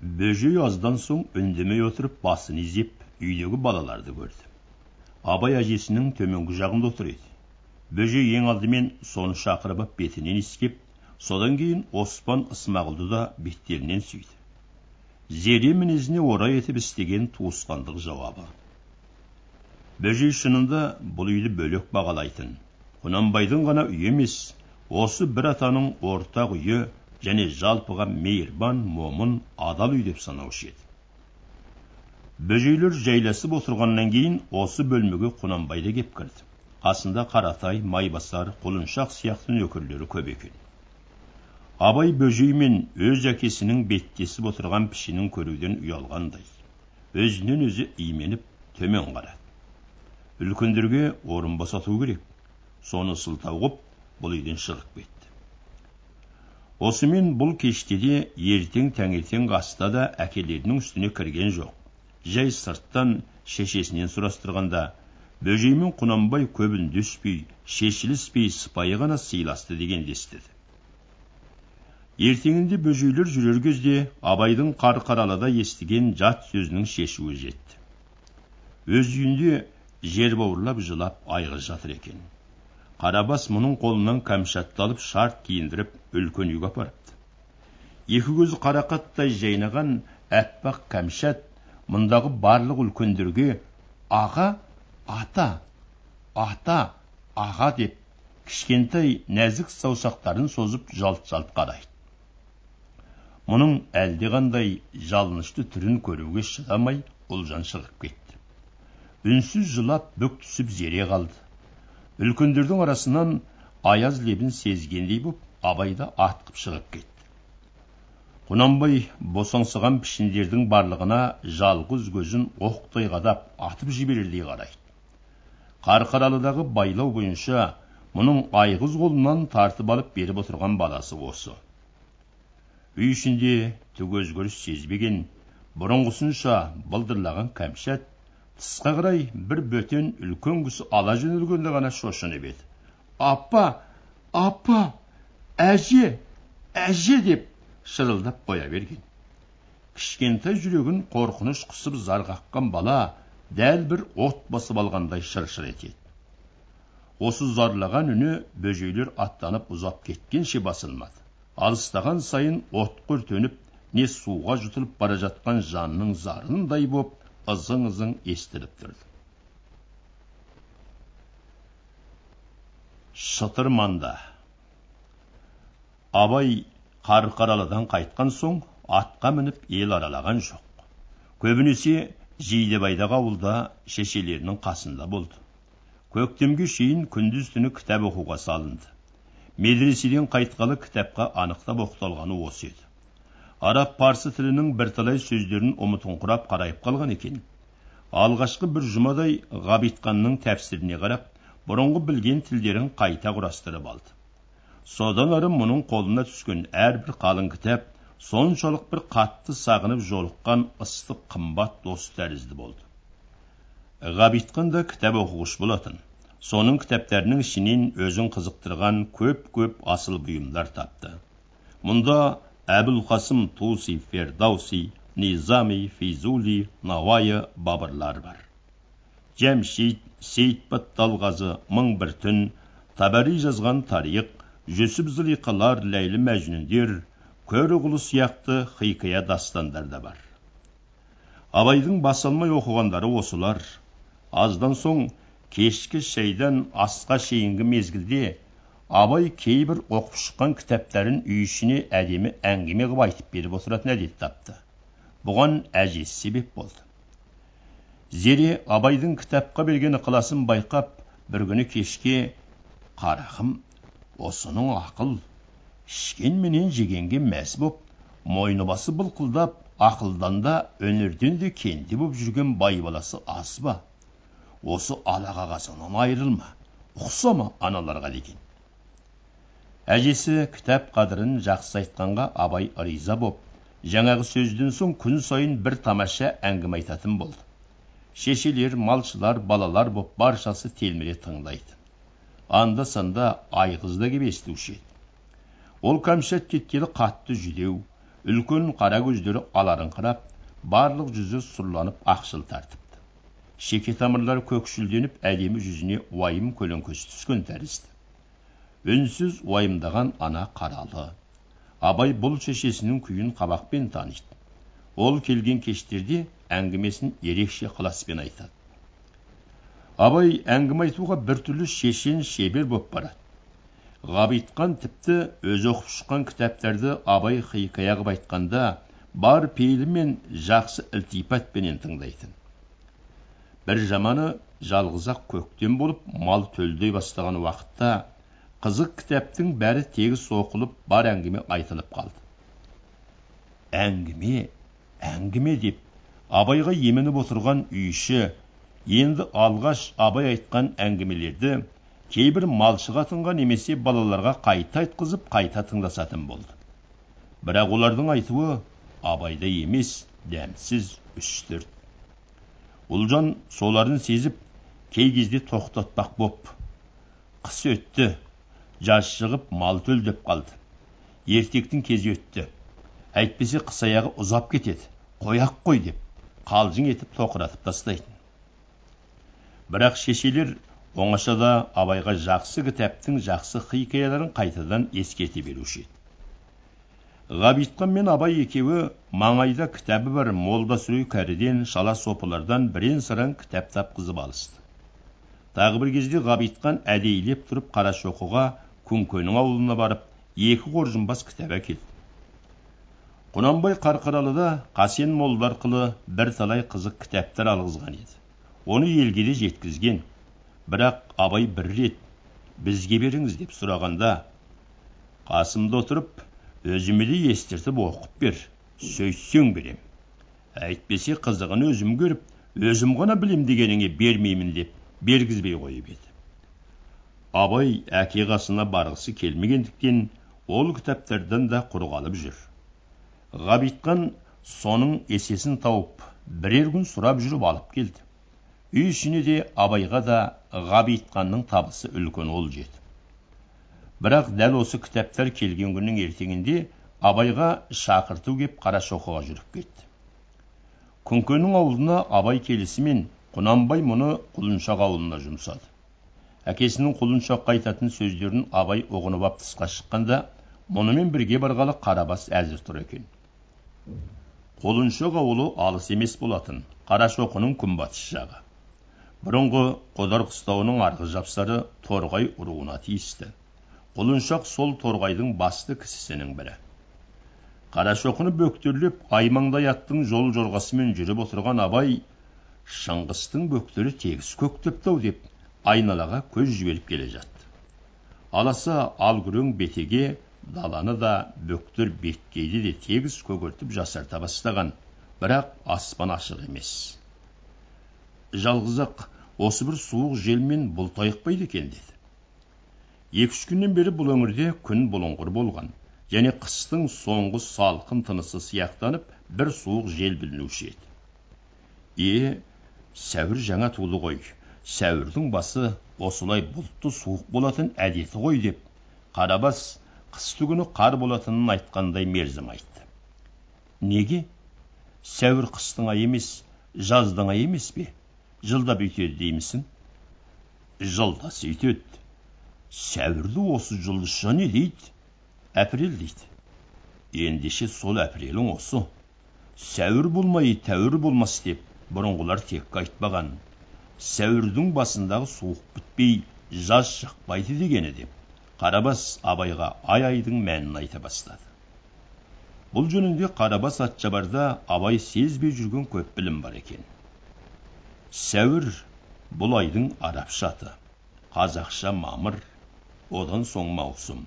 бөжей аздан соң үндемей отырып басын изеп үйдегі балаларды көрді абай әжесінің төменгі жағында отыр еді бөжей ең алдымен соны шақырып ап бетінен иіскеп содан кейін оспан ысмағұлды да беттерінен сүйді зере мінезіне орай етіп істеген туысқандық жауабы бөжей шынында бұл үйді бөлек бағалайтын құнанбайдың ғана үйі емес осы бір атаның ортақ үйі және жалпыға мейірбан момын адал үй деп санаушы еді бөжейлер жайласып отырғаннан кейін осы бөлмеге құнанбай да кеп кірді қасында қаратай майбасар құлыншақ сияқты нөкерлері көп екен абай бөжей мен өз әкесінің беттесіп отырған пішінін көруден ұялғандай өзінен өзі именіп төмен қарады үлкендерге орын босату керек соны сылтау қып бұл үйден шығып кетті осымен бұл кеште де ертең таңертең аста да әкелерінің үстіне кірген жоқ. Жай сырттан шешесінен сұрастырғанда бөжей мен құнанбай көп үндеспей шешіліспей сыпайы ғана сыйласты дегенді естіді. Ертеңінде бөжейлер жүрер кезде абайдың қарқаралыда естіген жат сөзінің шешуі жетті. Өз үйінде жер бауырлап жылап айғыз жатыр екен. Қарабас мұның қолынан кәмшатты алып шарт киіндіріп үлкен үйге апарыпты. Екі көзі қарақаттай жайнаған әппақ кәмшат мұндағы барлық үлкендерге аға ата ата аға деп кішкентай нәзік саусақтарын созып жалт жалт қарайды. Мұның әлдеқандай жалынышты түрін көруге шыдамай ұлжан шығып кетті. Үнсіз жылап бүк түсіп зере қалды. Үлкендердің арасынан аяз лебін сезгендей боп абай да атқып шығып кетті. Құнанбай босаңсыған пішіндердің барлығына жалғыз көзін оқтай қадап атып жіберердей қарайды. Қарқаралыдағы байлау бойынша мұның айғыз қолынан тартып алып беріп отырған баласы осы. Үй ішінде түк өзгеріс сезбеген бұрынғысынша былдырлаған кәмшат тысқа қарай бір бөтен үлкен кісі ала жөнелгенде ғана шошынып еді апа апа әже әже! деп шырылдап қоя берген. Кішкентай жүрегін қорқыныш қысып зар қаққан бала дәл бір от басып алғандай шыр шыр етеді. Осы зарлаған үні бөжейлер аттанып ұзап кеткенше басылмады. Алыстаған сайын отқа өртеніп не суға жұтылып бара жатқан жанның зарындай боп ызың ызың естіліп тұрды. Шытырманда. Абай қарқаралыдан қайтқан соң атқа мініп ел аралаған жоқ. Көбінесе жидебайдағы ауылда шешелерінің қасында болды. Көктемге шейін күндіз түні кітап оқуға салынды. Медреседен қайтқалы кітапқа анықтап оқталғаны осы еді. Араб парсы тілінің бірталай сөздерін ұмытыңқырап қарайып қалған екен. Алғашқы бір жұмадай ғабитханның тәпсіріне қарап бұрынғы білген тілдерін қайта құрастырып алды. Содан ары мұның қолына түскен әрбір қалың кітап соншалық бір қатты сағынып жолыққан ыстық қымбат дос тәрізді болды. Ғабитхан да кітап оқығыш болатын. Соның кітаптарының ішінен өзін қызықтырған көп көп асыл бұйымдар тапты. Мұнда әбілқасым туси фердауси низами физули науайы бабырлар бар жәмшид сейіт батталғазы мың бір түн табари жазған тарих жүсіп зылиқалар ләйлі мәжнүндер көрұғылы сияқты хикая дастандар да бар абайдың бас алмай оқығандары осылар аздан соң кешкі шайдан асқа шейінгі мезгілде абай кейбір оқып шыққан кітаптарын үй ішіне әдемі әңгіме қылып айтып беріп отыратын әдет тапты. Бұған әжесі себеп болды. Зере абайдың кітапқа берген ықыласын байқап бір күні кешке қарағым осының ақыл ішкенменен жегенге мәз боп мойны басы былқылдап ақылдан да өнерден де кенде боп жүрген бай баласы аз ба? Осы ала қағазынан айырылма ұқсама аналарға деген. Әжесі кітап қадірін жақсы айтқанға абай риза боп жаңағы сөзден соң күн сайын бір тамаша әңгіме айтатын болды. Шешелер малшылар балалар боп баршасы телміре тыңдайды. Анда санда айғыз да кеп естуші еді. Ол кәмшат кеткелі қатты жүдеу үлкен қара көздері аларыңқырап барлық жүзі сұрланып ақшыл тартыпты. Шеке тамырлары көкшілденіп әдемі жүзіне уайым көлеңкесі түскен тәрізді. Үнсіз уайымдаған ана қаралы. Абай бұл шешесінің күйін қабақпен таниды. Ол келген кештерде әңгімесін ерекше ықыласпен айтады. Абай әңгіме айтуға біртүрлі шешен шебер боп барады. Ғабитхан тіпті өзі оқып шыққан кітаптарды абай хикая қылып айтқанда бар пейілімен жақсы ілтипатпенен тыңдайтын. Бір жаманы жалғыз ақ көктем болып мал төлдей бастаған уақытта қызық кітаптың бәрі тегіс оқылып бар әңгіме айтылып қалды әңгіме әңгіме деп абайға еменіп отырған үй іші енді алғаш абай айтқан әңгімелерді кейбір малшыға тыңға немесе балаларға қайта айтқызып қайта тыңдасатын болды бірақ олардың айтуы абайда емес дәмсіз үстірт ұлжан соларын сезіп кей кезде тоқтатпақ боп қыс өтті жаз шығып мал төлдеп қалды. Ертектің кезі өтті. Әйтпесе қыс аяғы ұзап кетеді. Қояқ қой деп қалжың етіп тоқыратып тастайтын. Бірақ шешелер оңашада абайға жақсы кітаптың жақсы хикаяларын қайтадан ескерте беруші еді. Ғабитхан мен абай екеуі маңайда кітабы бар молда сүрей кәріден шала сопылардан бірен саран кітап тапқызып алысты. Тағы бір кезде ғабитхан әдейілеп тұрып қарашоқыға күнкенің ауылына барып екі қоржынбас кітап әкелді құнанбай қарқаралыда қасен молда арқылы бірталай қызық кітаптар алғызған еді. Оны елге де жеткізген. Бірақ абай бір рет бізге беріңіз деп сұрағанда қасымда отырып өзіме де естіртіп оқып бер сөйтсең берем. Әйтпесе қызығын өзім көріп өзім ғана білем дегеніңе бермеймін деп бергізбей қойып еді. Абай әке қасына барғысы келмегендіктен ол кітаптардан да құр қалып жүр. Ғабитхан соның есесін тауып бірер күн сұрап жүріп алып келді. Үй ішіне де абайға да ғабитханның табысы үлкен ол жетіп бірақ дәл осы кітаптар келген күннің ертеңінде абайға шақырту кеп қарашоқыға жүріп кетті. Күнкенің аулына абай келісімен құнанбай мұны құлыншақ ауылына жұмсады. Әкесінің құлыншаққа айтатын сөздерін абай ұғынып ап тысқа шыққанда мұнымен бірге барғалы қарабас әзір тұр екен. Құлыншақ ауылы алыс емес болатын қарашоқының күнбатыс жағы. Бұрынғы қодар қыстауының арғы жапсары торғай руына тиісті. Құлыншақ сол торғайдың басты кісісінің бірі. Қарашоқыны бөктерлеп аймаңдай аттың жол жорғасымен жүріп отырған абай шыңғыстың бөктері тегіс көктепті ау деп айналаға көз жіберіп келе жатты. Аласа алгүрең бетеге даланы да бөктер беткейді де тегіс көгертіп жасарта бастаған. Бірақ аспан ашық емес. Жалғыз ақ осы бір суық желмен бұлт айықпайды екен деді. Екі үш күннен бері бұл өңірде күн бұлыңғыр болған. Және қыстың соңғы салқын тынысы сияқтанып бір суық жел білінуші еді. Е сәуір жаңа туды ғой. Сәуірдің басы осылай бұлтты суық болатын әдеті ғой деп қарабас қысты күні қар болатынын айтқандай мерзім айтты. Неге? Сәуір қыстың айы емес жаздың айы емес пе? Жылда бүйтеді деймісің? Жылда сөйтеді сәуірді осы жұлдызша не дейді? Әпірел дейді. Ендеше сол әпірелің осы. Сәуір болмай тәуір болмас деп бұрынғылар текке айтпаған. Сәуірдің басындағы суық бітпей жаз шықпайды дегені деп қарабас абайға ай айдың мәнін айта бастады. Бұл жөнінде қарабас атшабарда абай сезбей жүрген көп білім бар екен. Сәуір бұл айдың арабша аты қазақша мамыр одан соң маусым.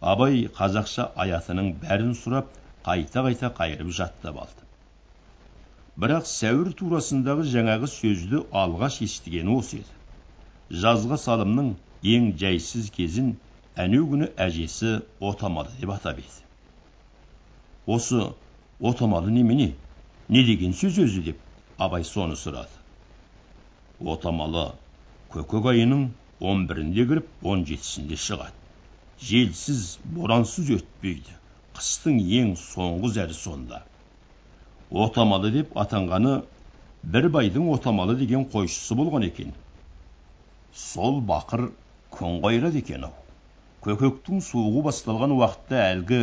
Абай қазақша аятының бәрін сұрап қайта қайта қайырып жаттап алды. Бірақ сәуір турасындағы жаңағы сөзді алғаш естігені осы еді. Жазға салымның ең жайсыз кезін әнеу күні әжесі отамалы деп атап еді. Осы отамалы немене? Не деген сөз өзі? деп абай соны сұрады. Отамалы көкек айының он бірінде кіріп он жетісінде шығады. Желсіз борансыз өтпейді. Қыстың ең соңғы зәрі сонда. Отамалы деп атанғаны бір байдың отамалы деген қойшысы болған екен. Сол бақыр күн қайрады екен ау. Көкектің суығы басталған уақытта әлгі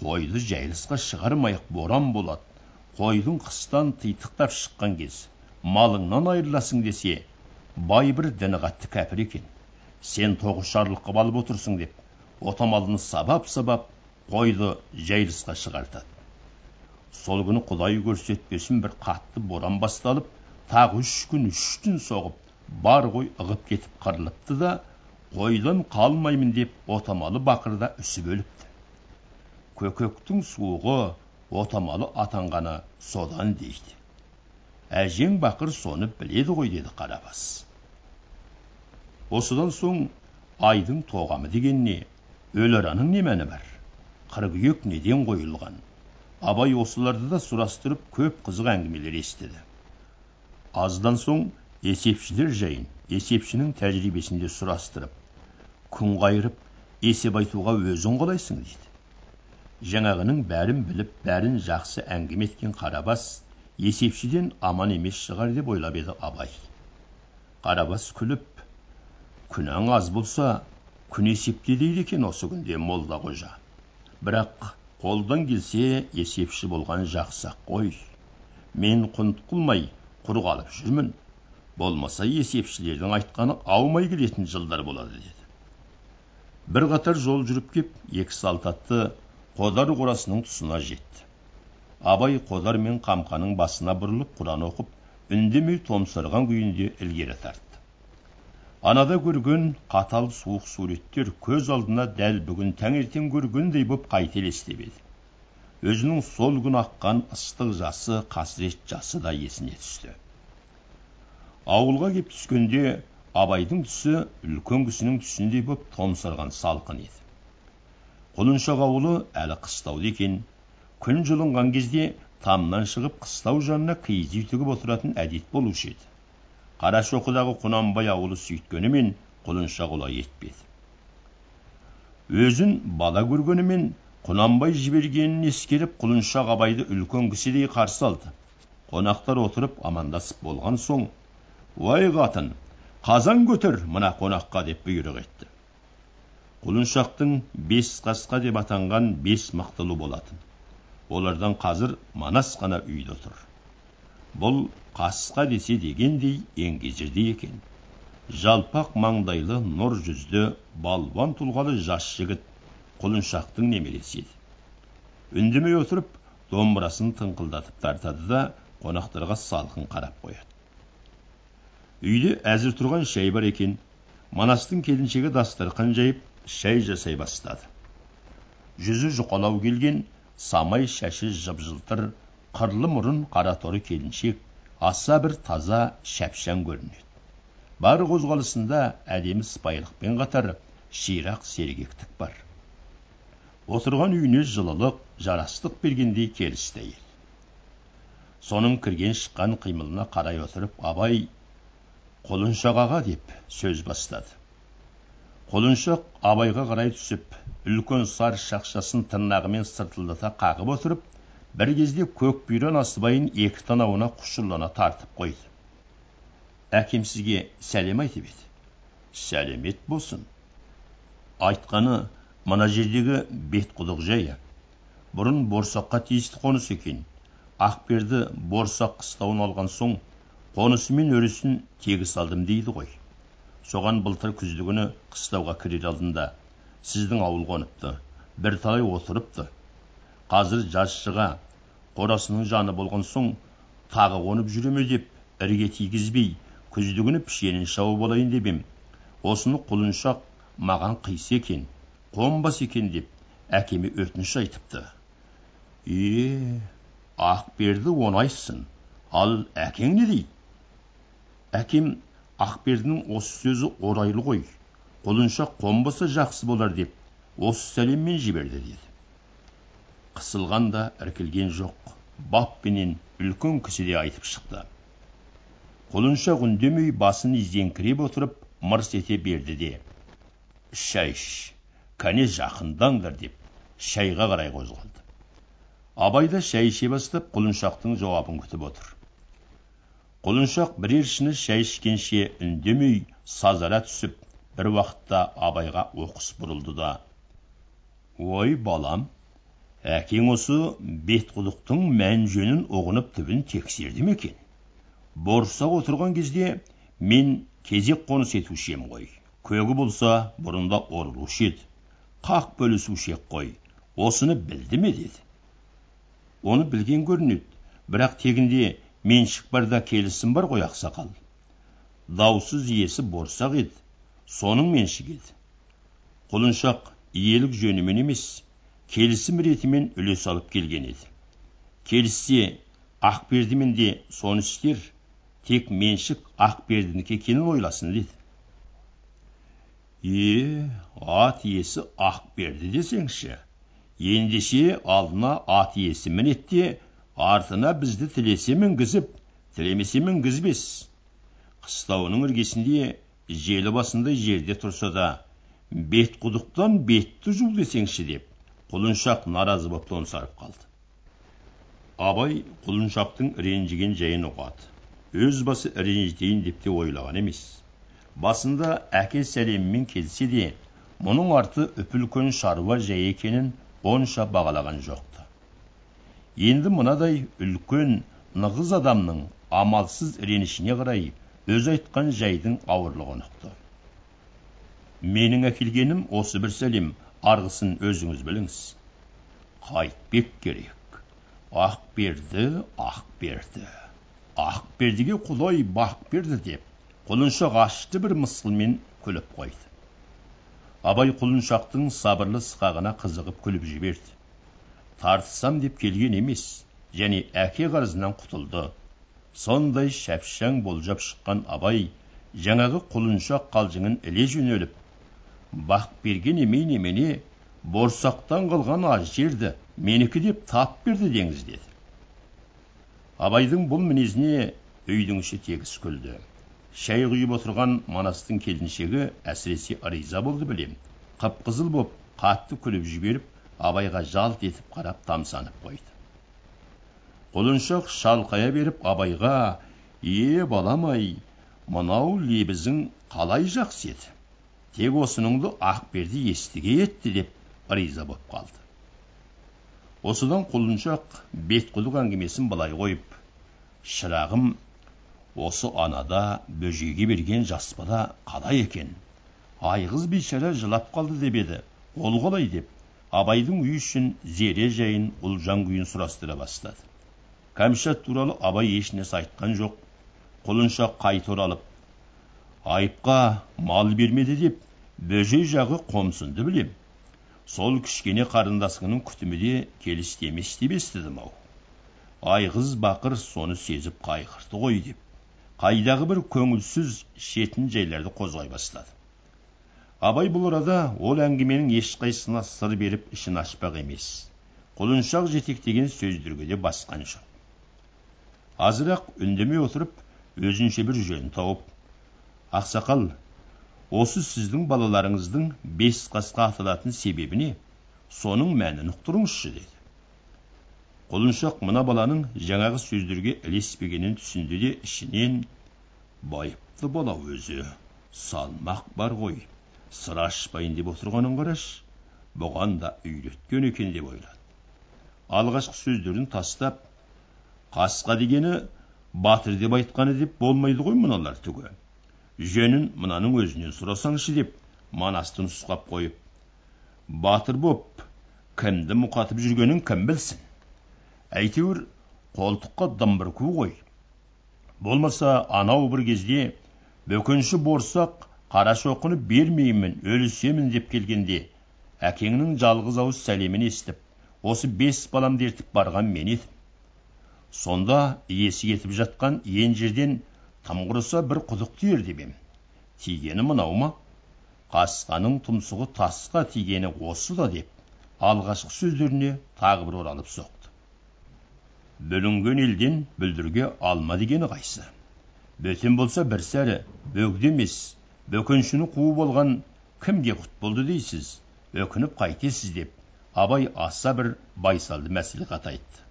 қойды жайылысқа шығармайық боран болады қойдың қыстан титықтап шыққан кез. Малыңнан айырыласың десе бай бір діні қатты кәпір екен. Сен тоғышарлық қылып алып отырсың деп отамалыны сабап сабап қойды жайылысқа шығартады. Сол күні құдай көрсетпесін бір қатты боран басталып тағы үш күн үш түн соғып бар қой ығып кетіп қырылыпты да қойдан қалмаймын деп отамалы бақырда үсіп өліпті. Көкектің суығы отамалы атанғаны содан дейді. Әжең бақыр соны біледі ғой деді қарабас. Осыдан соң айдың тоғамы деген не өліраның не мәні бар? Қыркүйек неден қойылған. Абай осыларды да сұрастырып көп қызық әңгімелер естіді. Аздан соң есепшілер жайын есепшінің тәжірибесінде сұрастырып күн қайырып есеп айтуға өзің қалайсың дейді. Жаңағының бәрін біліп бәрін жақсы әңгіме еткен қарабас есепшіден аман емес шығар деп ойлап еді абай. Қарабас күліп күнәң аз болса күн есепте дейді екен осы күнде молда қожа. Бірақ қолдан келсе есепші болған жақсы ақ қой. Мен құнт қылмай құр қалып жүрмін. Болмаса есепшілердің айтқаны аумай келетін жылдар болады деді. Бір қатар жол жүріп кеп екі салт атты қодар қорасының тұсына жетті. Абай қодар мен қамқаның басына бұрылып құран оқып үндемей томсарған күйінде ілгері тартты. Анада көрген қатал суық суреттер көз алдына дәл бүгін таңертең көргендей боп қайта елестеп еді. Өзінің сол күн аққан ыстық жасы қасірет жасы да есіне түсті. Ауылға кеп түскенде абайдың түсі үлкен кісінің түсіндей боп томсарған салқын еді. Құлыншақ ауылы әлі қыстауда екен. Күн жылынған кезде тамнан шығып қыстау жанына киіз үй тігіп отыратын әдет болушы еді. Қарашоқыдағы құнанбай ауылы сөйткенімен құлыншақ олай етпеді. Өзін бала көргенімен құнанбай жібергенін ескеріп құлыншақ абайды үлкен кісідей қарсы алды. Қонақтар отырып амандасып болған соң уай қатын қазан көтер мына қонаққа деп бұйрық етті. Құлыншақтың бес қасқа деп атанған бес мықтылы болатын. Олардан қазір манас қана үйде тұр. Бұл қасқа десе дегендей еңгезердей екен. Жалпақ маңдайлы нұр жүзді балуан тұлғалы жас жігіт құлыншақтың немересі еді. Үндемей отырып домбырасын тыңқылдатып тартады да қонақтарға салқын қарап қояды. Үйде әзір тұрған шай бар екен. Манастың келіншегі дастархан жайып шай жасай бастады. Жүзі жұқалау келген самай шашы жып жылтыр қырлы мұрын қара торы келіншек аса бір таза шәпшаң көрінеді. Бар қозғалысында әдемі сыпайылықпен қатар ширақ сергектік бар. Отырған үйіне жылылық жарастық бергендей келісті әйел. Соның кірген шыққан қимылына қарай отырып абай құлыншақ аға деп сөз бастады. Құлыншақ абайға қарай түсіп үлкен сар шақшасын тырнағымен сыртылдата қағып отырып бір кезде көк бұйра насыбайын екі танауына құшырлана тартып қойды. Әкем сізге сәлем айтып еді. Сәлемет болсын. Айтқаны мына жердегі бетқұдық жайы. Бұрын борсаққа тиісті қоныс екен. Ақберді борсақ қыстауын алған соң қонысы мен өрісін тегіс алдым дейді ғой. Соған былтыр күні қыстауға кірер алдында сіздің ауыл қоныпты бірталай отырыпты. Қазір жаз шыға қорасының жаны болған соң тағы қонып жүре ме деп ірге тигізбей күні пішенін шауып алайын деп ем осыны құлыншақ маған қисы екен қонбас екен деп әкеме өтініш айтыпты. Е ақберді оңайсың ал әкең не дейді? Әкем ақбердінің осы сөзі орайлы ғой құлыншақ қонбаса жақсы болар деп осы сәлеммен жіберді деді қысылған да іркілген жоқ. Баппенен үлкен кісі де айтып шықты. Құлыншақ үндемей басын изеңкіреп отырып мырс ете берді де шай іш кәне жақындаңдар деп шайға қарай қозғалды. Абай да шай іше бастап құлыншақтың жауабын күтіп отыр. Құлыншақ бірер шыны шай ішкенше үндемей сазара түсіп бір уақытта абайға оқыс бұрылды да ой балам әкең осы бетқұдықтың мән жөнін ұғынып түбін тексерді ме екен? Борсақ отырған кезде мен кезек қоныс етуші ем ғой. Көгі болса бұрында орылушы еді. Қақ бөлісуші ек қой. Осыны білді ме деді. Оны білген көрінеді. Бірақ тегінде меншік барда келісім бар ғой ақсақал. Даусыз иесі борсақ еді. Соның меншігі еді. Құлыншақ иелік жөнімен емес келісім ретімен үлес алып келген еді. Келіссе ақбердімен де соны істер тек меншік ақбердінікі екенін ойласын деді. Е ат иесі ақ берді десеңші ендеше алдына ат иесі мінет артына бізді тілесе мінгізіп тілемесе мінгізбес. Қыстауының іргесінде желі басындай жерде тұрса да бет құдықтан бетті жу десеңші деп құлыншақ наразы боп томсарып қалды абай құлыншақтың ренжіген жайын ұғады өз басы ренжітейін деп те ойлаған емес басында әке сәлемімен келсе де мұның арты үп үлкен шаруа жай екенін онша бағалаған жоқты енді мынадай үлкен нығыз адамның амалсыз ренішіне қарай өзі айтқан жайдың ауырлығын ұқты менің әкелгенім осы бір сәлем арғысын өзіңіз біліңіз қайтпек керек ақ берді ақ берді ақ бердіге құдай бақ берді деп құлыншақ ашты бір мысқылмен күліп қойды абай құлыншақтың сабырлы сықағына қызығып күліп жіберді тартысам деп келген емес және әке қарызынан құтылды сондай шәпшаң болжап шыққан абай жаңағы құлыншақ қалжыңын іле жөнеліп бақ берген емей немене борсақтан қалған аз жерді менікі деп тап берді деңіз деді. Абайдың бұл мінезіне үйдің іші тегіс күлді. Шай құйып отырған манастың келіншегі әсіресе риза болды білем. Қып қызыл боп қатты күліп жіберіп абайға жалт етіп қарап тамсанып қойды. Құлыншақ шалқая беріп абайға е балам ай мынау лебізің қалай жақсы еді? Тек осыныңды ақберді естіге етті деп риза боп қалды. Осыдан құлыншақ бетқұдық әңгімесін былай қойып шырағым осы анада бөжейге берген жас бала қалай екен? Айғыз бейшара жылап қалды деп еді. Ол қалай? деп абайдың үй ішін зере жайын ұлжан күйін сұрастыра бастады. Кәмшат туралы абай ешнәрсе айтқан жоқ. Құлыншақ қайта оралып айыпқа мал бермеді деп бөжей жағы қомсынды білем. Сол кішкене қарындасының күтімі де келісті емес деп естідім ау. Айғыз бақыр соны сезіп қайғырды ғой деп. Қайдағы бір көңілсіз шетін жайларды қозғай бастады. Абай бұл арада ол әңгіменің ешқайсысына сыр беріп ішін ашпақ емес. Құлыншақ жетектеген сөздерге де басқан жоқ. Азырақ үндемей отырып өзінше бір жөн тауып ақсақал осы сіздің балаларыңыздың бес қасқа аталатын себебі не соның мәнін ұқтырыңызшы деді. Құлыншақ мына баланың жаңағы сөздерге ілеспегенін түсінді де ішінен байыпты бала өзі салмақ бар ғой сыр ашпайын деп отырғанын қарашы бұған да үйреткен екен деп ойлады. Алғашқы сөздерін тастап қасқа дегені батыр деп айтқаны деп болмайды ғой мыналар түгі жөнін мынаның өзінен сұрасаңшы деп манасты нұсқап қойып батыр боп кімді мұқатып жүргенін кім білсін? Әйтеуір қолтыққа дым бір ку ғой. Болмаса анау бір кезде бөкенші борсақ қарашоқыны бермеймін өлісемін деп келгенде әкеңнің жалғыз ауыз сәлемін естіп осы бес баламды ертіп барған мен едім. Сонда иесі кетіп жатқан ен жерден тым құрыса бір құдық тиер деп ем. Тигені мынау ма? Қасқаның тұмсығы тасқа тигені осы да деп алғашқы сөздеріне тағы бір оралып соқты. Бүлінген елден бүлдірге алма дегені қайсы? Бөтен болса бір сәрі бөгде емес бөкеншіні қуып алған кімге құт болды дейсіз? Өкініп қайтесіз деп абай аса бір байсалды мәслихат айтты.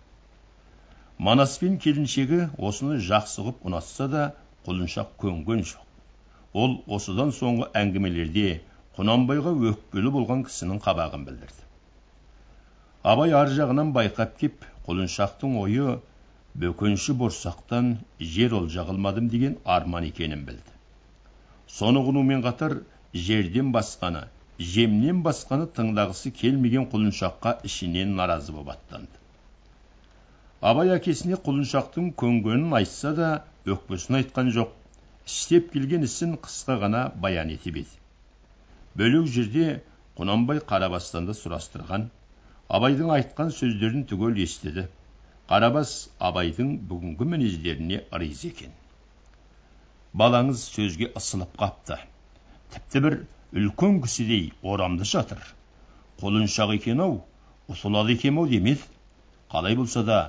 Манас пен келіншегі осыны жақсы ғып ұнатса да құлыншақ көнген жоқ. Ол осыдан соңғы әңгімелерде құнанбайға өкпелі болған кісінің қабағын білдірді. Абай ар жағынан байқап кеп құлыншақтың ойы бөкенші борсақтан жер олжа қылмадым деген арман екенін білді. Соны ұғынумен қатар жерден басқаны жемнен басқаны тыңдағысы келмеген құлыншаққа ішінен наразы боп аттанды. Абай әкесіне құлыншақтың көнгенін айтса да өкпесін айтқан жоқ. Істеп келген ісін қысқа ғана баян ете еді. Бөлек жерде құнанбай қарабастанды сұрастырған абайдың айтқан сөздерін түгел естіді. Қарабас абайдың бүгінгі мінездеріне ыриза екен. Балаңыз сөзге ысылып қапты. Тіпті бір үлкен кісідей орамды жатыр құлыншақ екен ау ұтылады екен ау демеді қалай болса да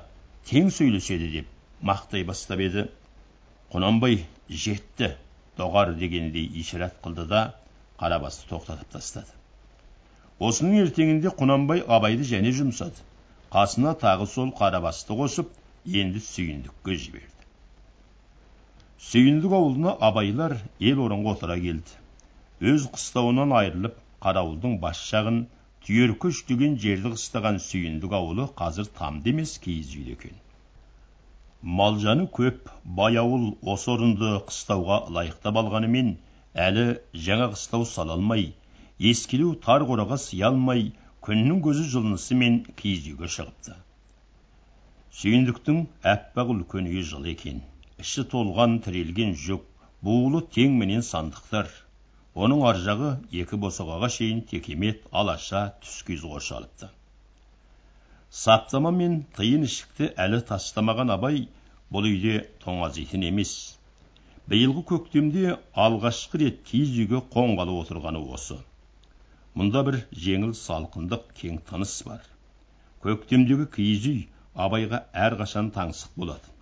тең сөйлеседі деп мақтай бастап еді. Құнанбай жетті доғар дегендей ишарат қылды да қарабасты тоқтатып тастады. Осының ертеңінде құнанбай абайды және жұмсады. Қасына тағы сол қарабасты қосып енді сүйіндікке жіберді. Сүйіндік ауылына абайлар ел орынға отыра келді. Өз қыстауынан айырылып қарауылдың бас жағын түйеркөш деген жерді қыстаған сүйіндік ауылы қазір тамды емес киіз үйде екен. Мал жаны көп бай ауыл осы орынды қыстауға лайықтап алғанымен әлі жаңа қыстау сала алмай ескелеу тар қораға сыя алмай күннің көзі жылынысымен киіз үйге шығыпты. Сүйіндіктің аппақ үлкен үйі жылы екен. Іші толған тірелген жүк буылы теңменен сандықтар. Оның ар жағы екі босағаға шейін текемет алаша түскиіз қоршалыпты. Саптама мен тиын ішікті әлі тастамаған абай бұл үйде тоңазитын емес. Биылғы көктемде алғашқы рет киіз үйге қонғалы отырғаны осы. Мұнда бір жеңіл салқындық кең тыныс бар. Көктемдегі киіз үй абайға әрқашан таңсық болады.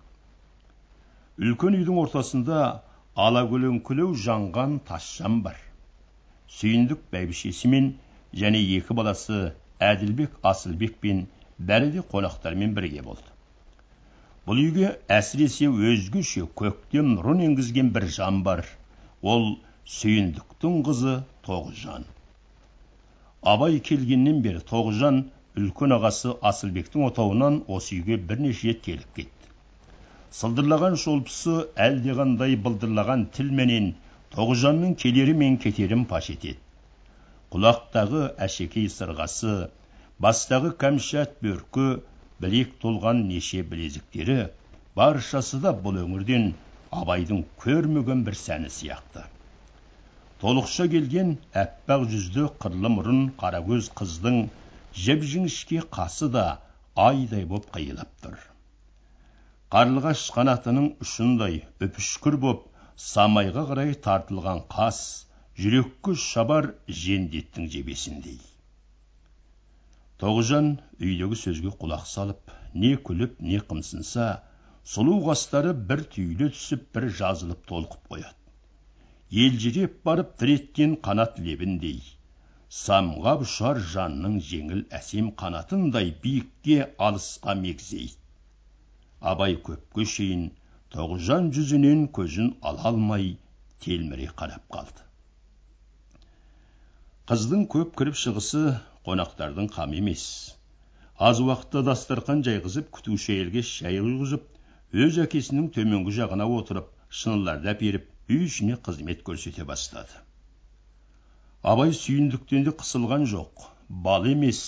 Үлкен үйдің ортасында алакөлеңкілеу жанған тасжан бар. Сүйіндік бәйбішесімен және екі баласы әділбек асылбекпен бәрі де қонақтармен бірге болды. Бұл үйге әсіресе өзгеше көктем нұрын енгізген бір жан бар. Ол сүйіндіктің қызы тоғжан. Абай келгеннен бері тоғжан үлкен ағасы асылбектің отауынан осы үйге бірнеше рет келіп кетті. Сылдырлаған шолпысы әлдеқандай былдырлаған тілменен тоғжанның келері мен кетерін паш етеді. Құлақтағы әшекей сырғасы бастағы кәмшат бөркі білек толған неше білезіктері баршасы да бұл өңірден абайдың көрмеген бір сәні сияқты. Толықша келген аппақ жүзді қырлы мұрын қаракөз қыздың жіп жіңішке қасы да айдай боп қиылып тұр. Қарлығаш қанатының ұшындай үпішкір боп самайға қарай тартылған қас жүрекке шабар жендеттің жебесіндей. Тоғжан үйдегі сөзге құлақ салып не күліп не қымсынса сұлу қастары бір түйіле түсіп бір жазылып толқып қояды. Елжіреп барып тіреткен қанат лебіндей. Самғап ұшар жанның жеңіл әсем қанатындай биікке алысқа мегзейді. Абай көпке шейін тоғжан жүзінен көзін ала алмай телміре қарап қалды. Қыздың көп кіріп шығысы қонақтардың қамы емес. Аз уақытта дастархан жайғызып күтуші әйелге шай құйғызып өз әкесінің төменгі жағына отырып шыныларды әперіп үй ішіне қызмет көрсете бастады. Абай сүйіндіктен де қысылған жоқ. Бал емес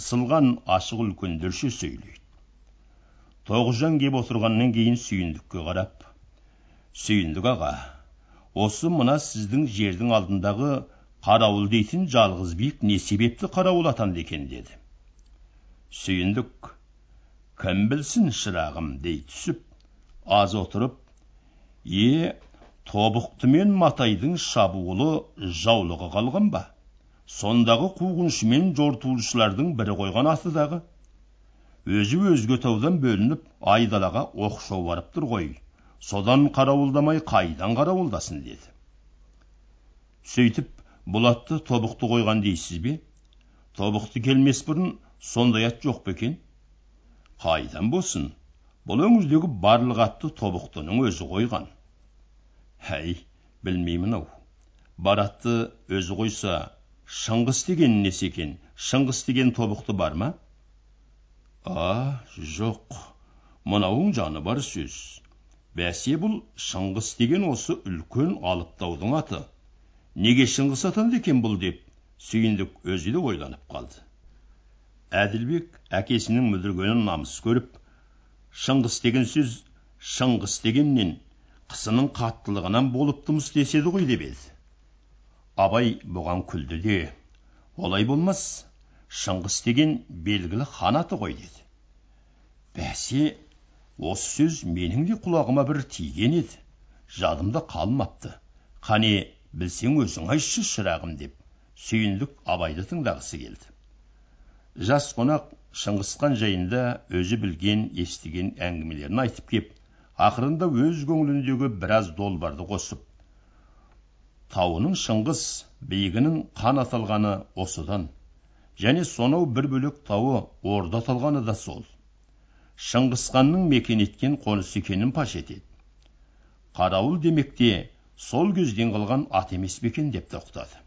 ысылған ашық үлкендерше сөйлейді. Тоғжан кеп отырғаннан кейін сүйіндікке қарап сүйіндік аға осы мына сіздің жердің алдындағы қарауыл дейтін жалғыз биік не себепті қарауыл атанды екен деді. Сүйіндік кім білсін шырағым дей түсіп аз отырып е тобықты мен матайдың шабуылы жаулығы қалған ба? Сондағы қуғыншы мен жортуылшылардың бірі қойған аты дағы өзі өзге таудан бөлініп айдалаға оқшау барып тұр ғой. Содан қарауылдамай қайдан қарауылдасын? деді. Сөйтіп бұл атты тобықты қойған дейсіз бе? Тобықты келмес бұрын сондай ат жоқ па қайдан болсын? Бұл өңірдегі барлық атты тобықтының өзі қойған. Әй білмеймін ау. Бар атты өзі қойса шыңғыс деген несі екен? Шыңғыс деген тобықты бар ма? А жоқ. Мынауың жаны бар сөз. Бәсе бұл шыңғыс деген осы үлкен алыптаудың аты. Неге шыңғыс атанды екен бұл деп сүйіндік өзі де ойланып қалды. Әділбек әкесінің мүдіргенін намыс көріп шыңғыс деген сөз шыңғыс дегеннен қысының қаттылығынан болыптымыз деседі ғой деп еді. Абай бұған күлді де олай болмас шыңғыс деген белгілі хан аты ғой деді. Бәсе осы сөз менің де құлағыма бір тиген еді жадымда қалмапты. Қане білсең өзің айтшы шырағым деп сүйіндік абайды тыңдағысы келді. Жас қонақ шыңғысхан жайында өзі білген естіген әңгімелерін айтып кеп ақырында өз көңіліндегі біраз долбарды қосып тауының шыңғыс биігінің қан аталғаны осыдан және сонау бір бөлек тауы орда аталғаны да сол. Шыңғысханның мекен еткен қонысы екенін паш етеді. Қарауыл демекте сол кезден қалған ат емес пе екен деп тоқтады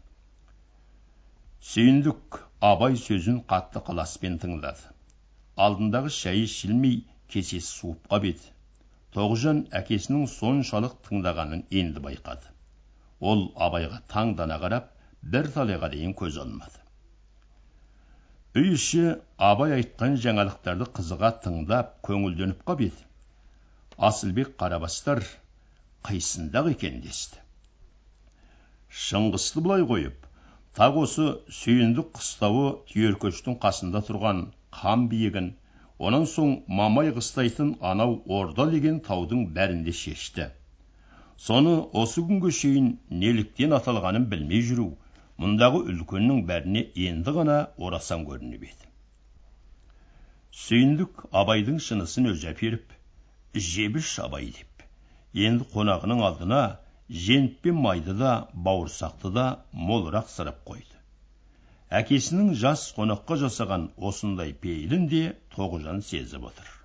сүйіндік абай сөзін қатты ықыласпен тыңдады. Алдындағы шәйі ішілмей кесесі суып қап еді. Тоғжан әкесінің соншалық тыңдағанын енді байқады. Ол абайға таңдана қарап бір талайға дейін көз алмады. Үй іші абай айтқан жаңалықтарды қызыға тыңдап көңілденіп қап еді. Асылбек қарабастар қисындақ екен десті. Шыңғысты былай қойып тақ осы сүйіндік қыстауы түйеркөштің қасында тұрған қан биігін онан соң мамай қыстайтын анау орда деген таудың бәрінде шешті. Соны осы күнге шейін неліктен аталғанын білмей жүру мұндағы үлкеннің бәріне енді ғана орасан көрініп еді. Сүйіндік абайдың шынысын өзі әперіп жебіш абай деп енді қонағының алдына жент пен майды да бауырсақты да молырақ сырып қойды. Әкесінің жас қонаққа жасаған осындай пейілін де тоғжан сезіп отыр.